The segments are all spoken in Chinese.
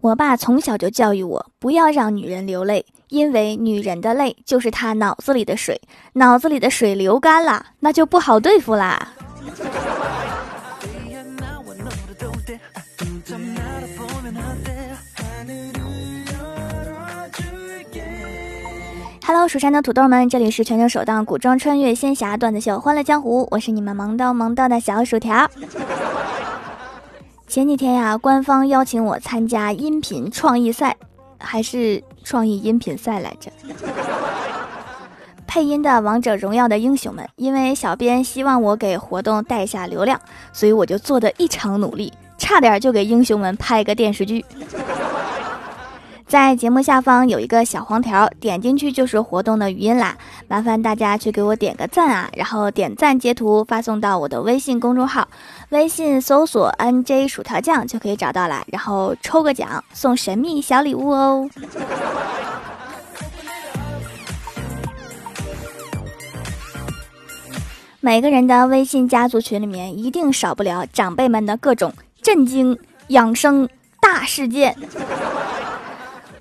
我爸从小就教育我，不要让女人流泪，因为女人的泪就是她脑子里的水，脑子里的水流干了，那就不好对付啦。Hello，蜀山的土豆们，这里是全球首档古装穿越仙侠段子秀《欢乐江湖》，我是你们萌逗萌逗的小薯条。前几天呀，官方邀请我参加音频创意赛，还是创意音频赛来着？配音的王者荣耀的英雄们，因为小编希望我给活动带下流量，所以我就做的异常努力，差点就给英雄们拍个电视剧。在节目下方有一个小黄条，点进去就是活动的语音啦。麻烦大家去给我点个赞啊，然后点赞截图发送到我的微信公众号，微信搜索 “nj 薯条酱”就可以找到了。然后抽个奖送神秘小礼物哦。每个人的微信家族群里面一定少不了长辈们的各种震惊、养生大事件。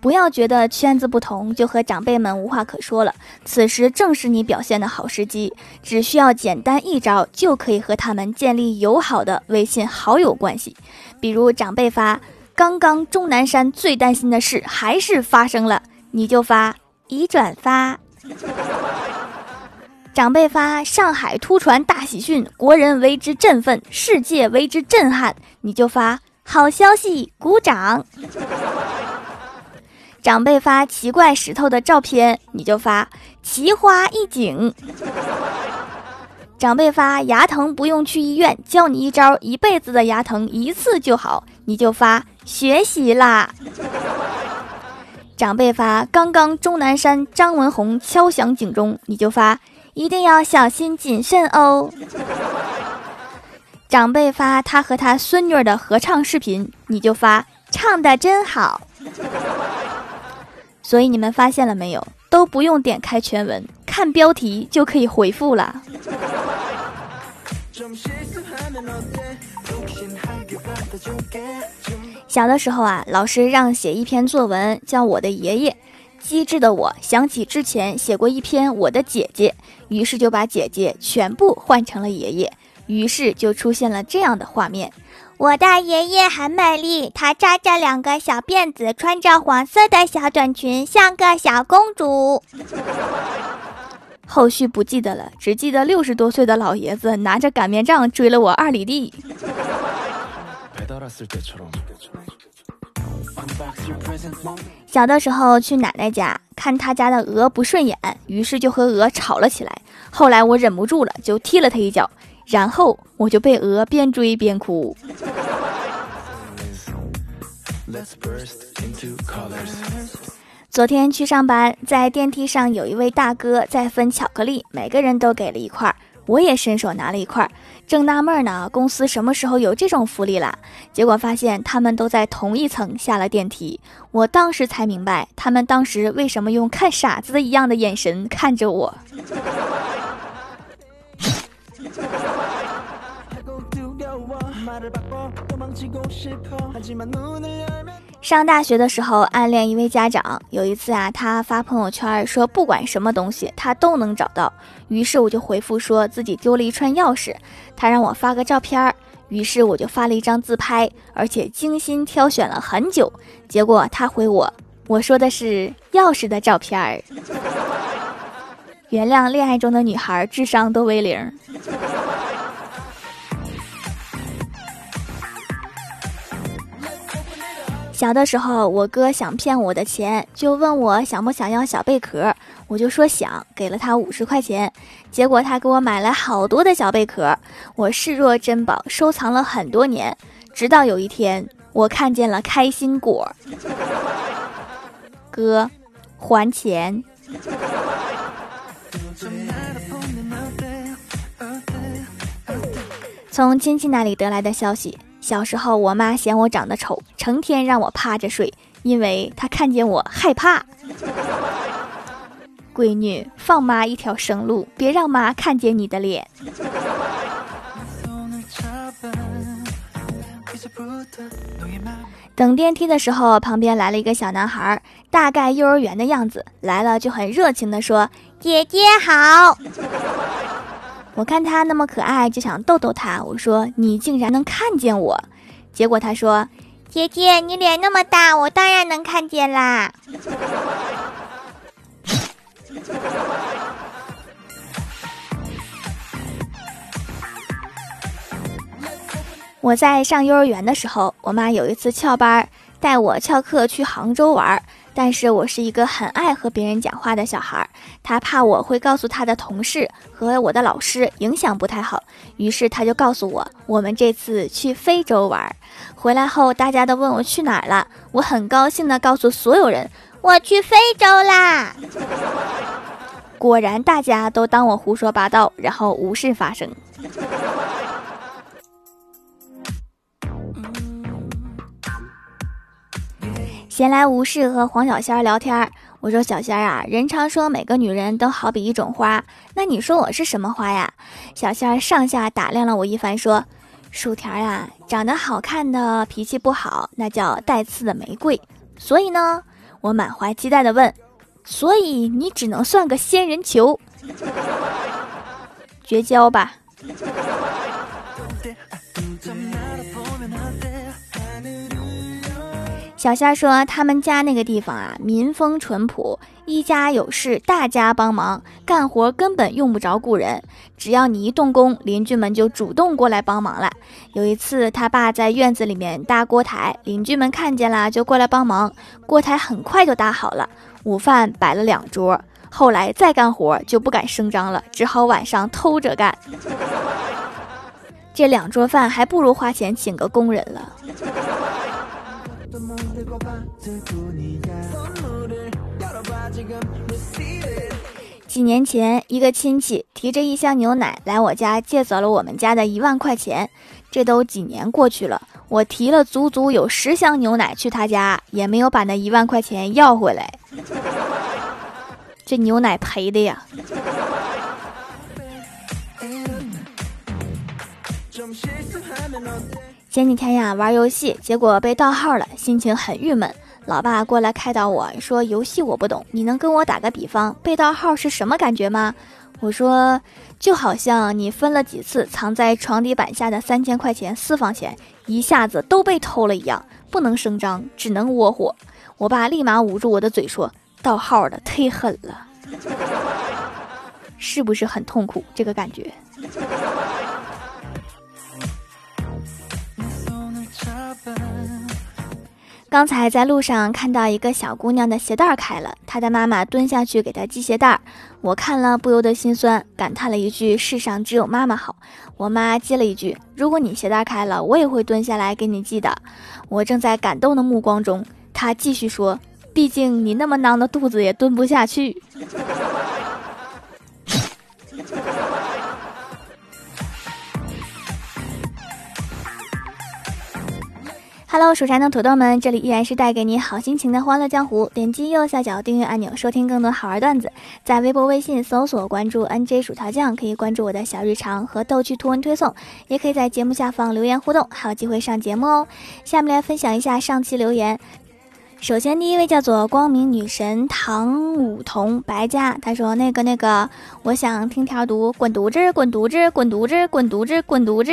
不要觉得圈子不同就和长辈们无话可说了，此时正是你表现的好时机。只需要简单一招，就可以和他们建立友好的微信好友关系。比如长辈发“刚刚钟南山最担心的事还是发生了”，你就发已转发。长辈发“上海突传大喜讯，国人为之振奋，世界为之震撼”，你就发好消息，鼓掌。长辈发奇怪石头的照片，你就发奇花异景。长辈发牙疼不用去医院，教你一招一辈子的牙疼一次就好，你就发学习啦。长辈发刚刚钟南山张文宏敲响警钟，你就发一定要小心谨慎哦。长辈发他和他孙女的合唱视频，你就发唱的真好。所以你们发现了没有？都不用点开全文，看标题就可以回复了。小的时候啊，老师让写一篇作文，叫我的爷爷。机智的我想起之前写过一篇我的姐姐，于是就把姐姐全部换成了爷爷，于是就出现了这样的画面。我的爷爷很美丽，他扎着两个小辫子，穿着黄色的小短裙，像个小公主。后续不记得了，只记得六十多岁的老爷子拿着擀面杖追了我二里地。小的时候去奶奶家看他家的鹅不顺眼，于是就和鹅吵了起来。后来我忍不住了，就踢了他一脚。然后我就被鹅边追边哭。昨天去上班，在电梯上有一位大哥在分巧克力，每个人都给了一块，我也伸手拿了一块，正纳闷呢，公司什么时候有这种福利啦？结果发现他们都在同一层下了电梯，我当时才明白，他们当时为什么用看傻子一样的眼神看着我。上大学的时候暗恋一位家长，有一次啊，他发朋友圈说不管什么东西他都能找到，于是我就回复说自己丢了一串钥匙，他让我发个照片，于是我就发了一张自拍，而且精心挑选了很久，结果他回我，我说的是钥匙的照片原谅恋爱中的女孩智商都为零。小的时候，我哥想骗我的钱，就问我想不想要小贝壳，我就说想，给了他五十块钱。结果他给我买了好多的小贝壳，我视若珍宝，收藏了很多年。直到有一天，我看见了开心果，哥，还钱。从亲戚那里得来的消息。小时候，我妈嫌我长得丑，成天让我趴着睡，因为她看见我害怕。闺女，放妈一条生路，别让妈看见你的脸。等电梯的时候，旁边来了一个小男孩，大概幼儿园的样子，来了就很热情的说：“姐姐好。”我看他那么可爱，就想逗逗他。我说：“你竟然能看见我？”结果他说：“姐姐，你脸那么大，我当然能看见啦。”我在上幼儿园的时候，我妈有一次翘班带我翘课去杭州玩，但是我是一个很爱和别人讲话的小孩，他怕我会告诉他的同事和我的老师，影响不太好，于是他就告诉我，我们这次去非洲玩，回来后大家都问我去哪儿了，我很高兴的告诉所有人，我去非洲啦。果然大家都当我胡说八道，然后无事发生。闲来无事和黄小仙聊天，我说小仙啊，人常说每个女人都好比一种花，那你说我是什么花呀？小仙上下打量了我一番，说：薯条呀，长得好看的脾气不好，那叫带刺的玫瑰。所以呢，我满怀期待的问：所以你只能算个仙人球，绝交吧。小仙说：“他们家那个地方啊，民风淳朴，一家有事大家帮忙，干活根本用不着雇人，只要你一动工，邻居们就主动过来帮忙了。有一次，他爸在院子里面搭锅台，邻居们看见了就过来帮忙，锅台很快就搭好了，午饭摆了两桌。后来再干活就不敢声张了，只好晚上偷着干。这两桌饭还不如花钱请个工人了。”几年前，一个亲戚提着一箱牛奶来我家借走了我们家的一万块钱。这都几年过去了，我提了足足有十箱牛奶去他家，也没有把那一万块钱要回来。这牛奶赔的呀！前几天呀，玩游戏，结果被盗号了，心情很郁闷。老爸过来开导我说：“游戏我不懂，你能跟我打个比方，被盗号是什么感觉吗？”我说：“就好像你分了几次藏在床底板下的三千块钱私房钱，一下子都被偷了一样，不能声张，只能窝火。”我爸立马捂住我的嘴说：“盗号的忒狠了，是不是很痛苦？这个感觉。”刚才在路上看到一个小姑娘的鞋带开了，她的妈妈蹲下去给她系鞋带，我看了不由得心酸，感叹了一句：“世上只有妈妈好。”我妈接了一句：“如果你鞋带开了，我也会蹲下来给你系的。”我正在感动的目光中，她继续说：“毕竟你那么囊的肚子也蹲不下去。” Hello，蜀山的土豆们，这里依然是带给你好心情的欢乐江湖。点击右下角订阅按钮，收听更多好玩段子。在微博、微信搜索关注 NJ 薯条酱，可以关注我的小日常和逗趣图文推送，也可以在节目下方留言互动，还有机会上节目哦。下面来分享一下上期留言。首先，第一位叫做光明女神唐舞桐白家，他说：“那个那个，我想听条读，滚犊子，滚犊子，滚犊子，滚犊子，滚犊子。”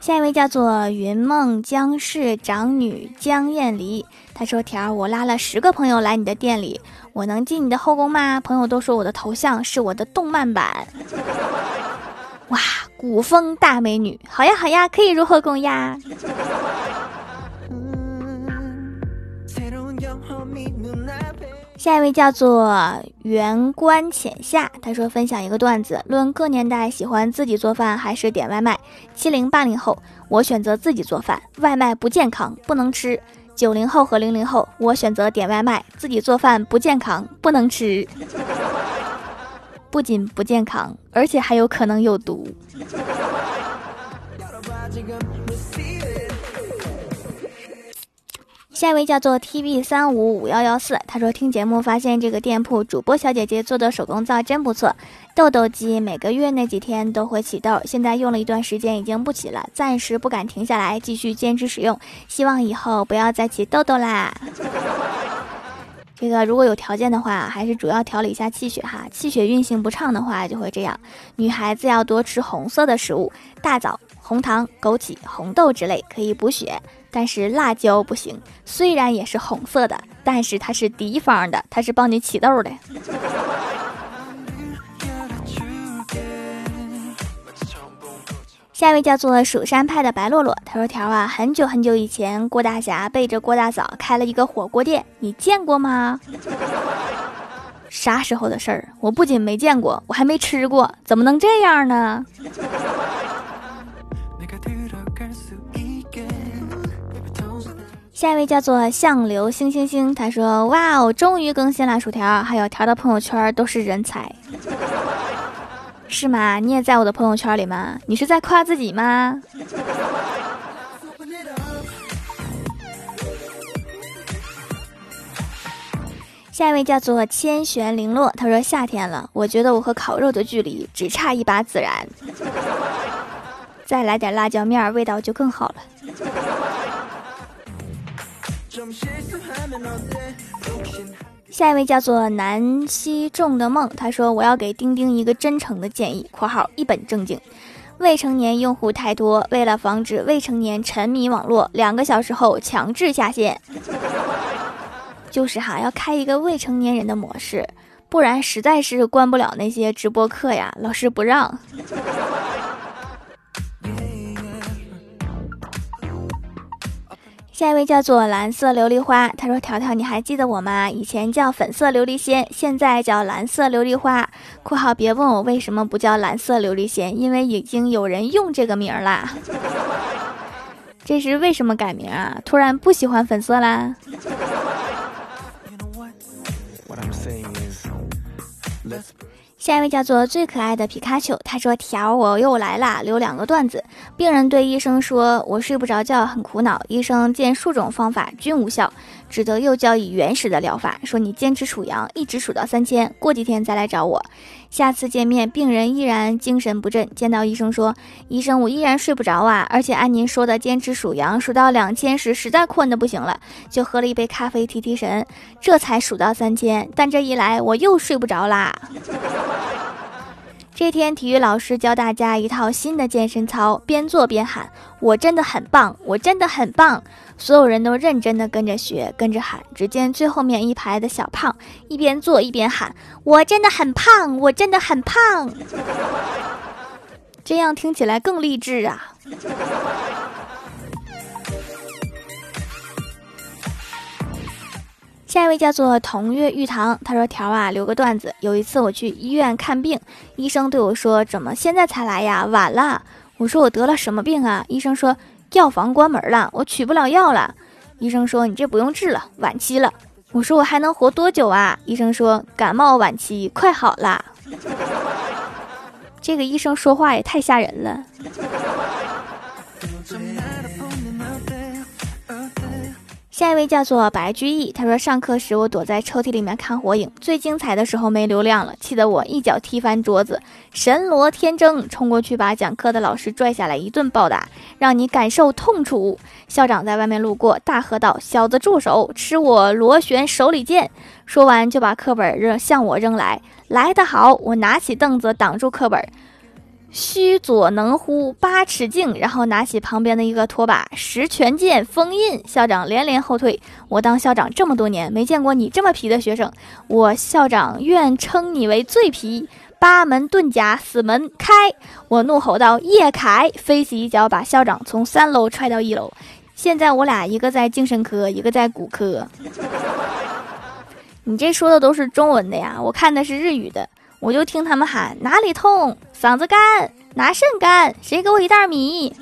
下一位叫做云梦江氏长女江艳离，她说：“条，我拉了十个朋友来你的店里，我能进你的后宫吗？”朋友都说我的头像是我的动漫版。哇，古风大美女，好呀好呀，可以入后宫呀。下一位叫做圆观浅夏，他说分享一个段子，论各年代喜欢自己做饭还是点外卖。七零八零后，我选择自己做饭，外卖不健康，不能吃。九零后和零零后，我选择点外卖，自己做饭不健康，不能吃。不仅不健康，而且还有可能有毒。下一位叫做 T B 三五五幺幺四，他说听节目发现这个店铺主播小姐姐做的手工皂真不错，痘痘肌每个月那几天都会起痘，现在用了一段时间已经不起了，暂时不敢停下来，继续坚持使用，希望以后不要再起痘痘啦。这个如果有条件的话，还是主要调理一下气血哈，气血运行不畅的话就会这样。女孩子要多吃红色的食物，大枣、红糖、枸杞、红豆之类可以补血。但是辣椒不行，虽然也是红色的，但是它是敌方的，它是帮你起痘的。下一位叫做蜀山派的白洛洛，他说：“条啊，很久很久以前，郭大侠背着郭大嫂开了一个火锅店，你见过吗？啥时候的事儿？我不仅没见过，我还没吃过，怎么能这样呢？”下一位叫做相流星星星，他说：“哇哦，终于更新了薯条，还有条的朋友圈都是人才，是吗？你也在我的朋友圈里吗？你是在夸自己吗？”下一位叫做千玄零落，他说：“夏天了，我觉得我和烤肉的距离只差一把孜然，再来点辣椒面，味道就更好了。”下一位叫做南希众的梦，他说：“我要给丁丁一个真诚的建议（括号一本正经），未成年用户太多，为了防止未成年沉迷网络，两个小时后强制下线。就是哈，要开一个未成年人的模式，不然实在是关不了那些直播课呀，老师不让。”下一位叫做蓝色琉璃花，他说：“条条，你还记得我吗？以前叫粉色琉璃仙，现在叫蓝色琉璃花。”（括号别问我为什么不叫蓝色琉璃仙，因为已经有人用这个名啦。这是为什么改名啊？突然不喜欢粉色啦？下一位叫做最可爱的皮卡丘，他说：“条，我又来啦，留两个段子。病人对医生说：‘我睡不着觉，很苦恼。’医生见数种方法均无效。”只得又教以原始的疗法，说你坚持数羊，一直数到三千，过几天再来找我。下次见面，病人依然精神不振，见到医生说：“医生，我依然睡不着啊，而且按您说的坚持数羊，数到两千时实在困得不行了，就喝了一杯咖啡提提神，这才数到三千。但这一来我又睡不着啦。”这天，体育老师教大家一套新的健身操，边做边喊：“我真的很棒，我真的很棒！”所有人都认真的跟着学，跟着喊。只见最后面一排的小胖一边做一边喊：“我真的很胖，我真的很胖。”这样听起来更励志啊！下一位叫做同月玉堂，他说：“条啊，留个段子。有一次我去医院看病，医生对我说：‘怎么现在才来呀？晚了。’我说：‘我得了什么病啊？’医生说：‘药房关门了，我取不了药了。’医生说：‘你这不用治了，晚期了。’我说：‘我还能活多久啊？’医生说：‘感冒晚期，快好了。’这个医生说话也太吓人了。”下一位叫做白居易，他说上课时我躲在抽屉里面看火影，最精彩的时候没流量了，气得我一脚踢翻桌子，神罗天征，冲过去把讲课的老师拽下来一顿暴打，让你感受痛楚。校长在外面路过，大喝道：“小子住手，吃我螺旋手里剑！”说完就把课本扔向我扔来，来得好，我拿起凳子挡住课本。须佐能乎八尺镜，然后拿起旁边的一个拖把，十拳剑封印。校长连连后退。我当校长这么多年，没见过你这么皮的学生。我校长愿称你为最皮。八门遁甲，死门开！我怒吼道：“叶凯！”飞起一脚把校长从三楼踹到一楼。现在我俩一个在精神科，一个在骨科。你这说的都是中文的呀，我看的是日语的，我就听他们喊哪里痛，嗓子干，拿肾干，谁给我一袋米，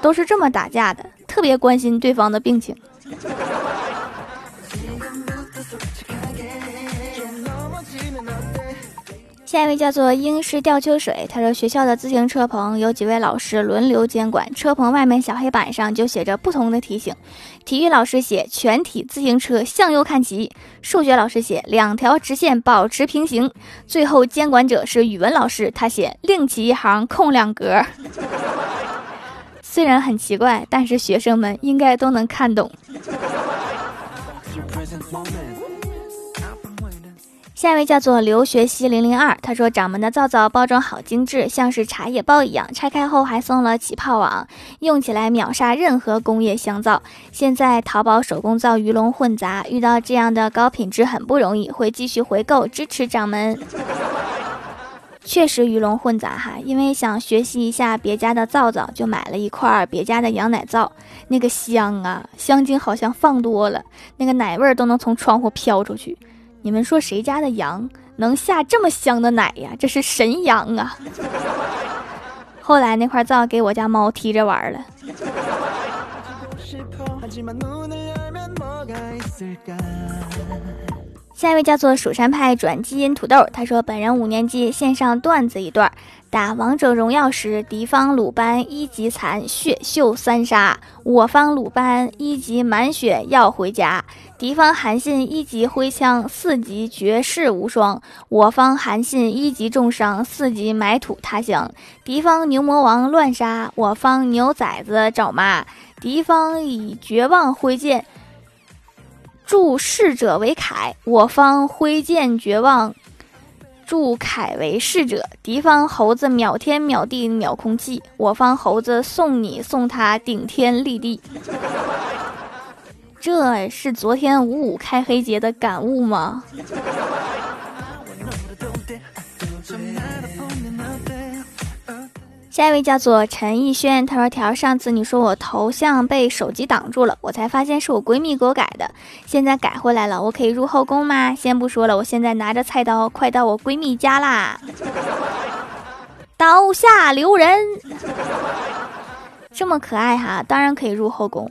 都是这么打架的，特别关心对方的病情。下一位叫做英式吊秋水，他说学校的自行车棚有几位老师轮流监管，车棚外面小黑板上就写着不同的提醒。体育老师写全体自行车向右看齐，数学老师写两条直线保持平行，最后监管者是语文老师，他写另起一行空两格。虽然很奇怪，但是学生们应该都能看懂。下一位叫做刘学熙零零二，他说掌门的皂皂包装好精致，像是茶叶包一样，拆开后还送了起泡网，用起来秒杀任何工业香皂。现在淘宝手工皂鱼龙混杂，遇到这样的高品质很不容易，会继续回购支持掌门。确实鱼龙混杂哈，因为想学习一下别家的皂皂，就买了一块别家的羊奶皂，那个香啊，香精好像放多了，那个奶味儿都能从窗户飘出去。你们说谁家的羊能下这么香的奶呀？这是神羊啊！后来那块皂给我家猫踢着玩了。下一位叫做蜀山派转基因土豆，他说：“本人五年级线上段子一段。”打王者荣耀时，敌方鲁班一级残血秀三杀，我方鲁班一级满血要回家。敌方韩信一级挥枪四级绝世无双，我方韩信一级重伤四级埋土他乡。敌方牛魔王乱杀，我方牛崽子找妈。敌方以绝望挥剑助逝者为铠，我方挥剑绝望。助凯为逝者，敌方猴子秒天秒地秒空气，我方猴子送你送他顶天立地。这是昨天五五开黑节的感悟吗？下一位叫做陈逸轩，他说：“条上次你说我头像被手机挡住了，我才发现是我闺蜜给我改的，现在改回来了，我可以入后宫吗？先不说了，我现在拿着菜刀快到我闺蜜家啦，刀下留人，这么可爱哈，当然可以入后宫，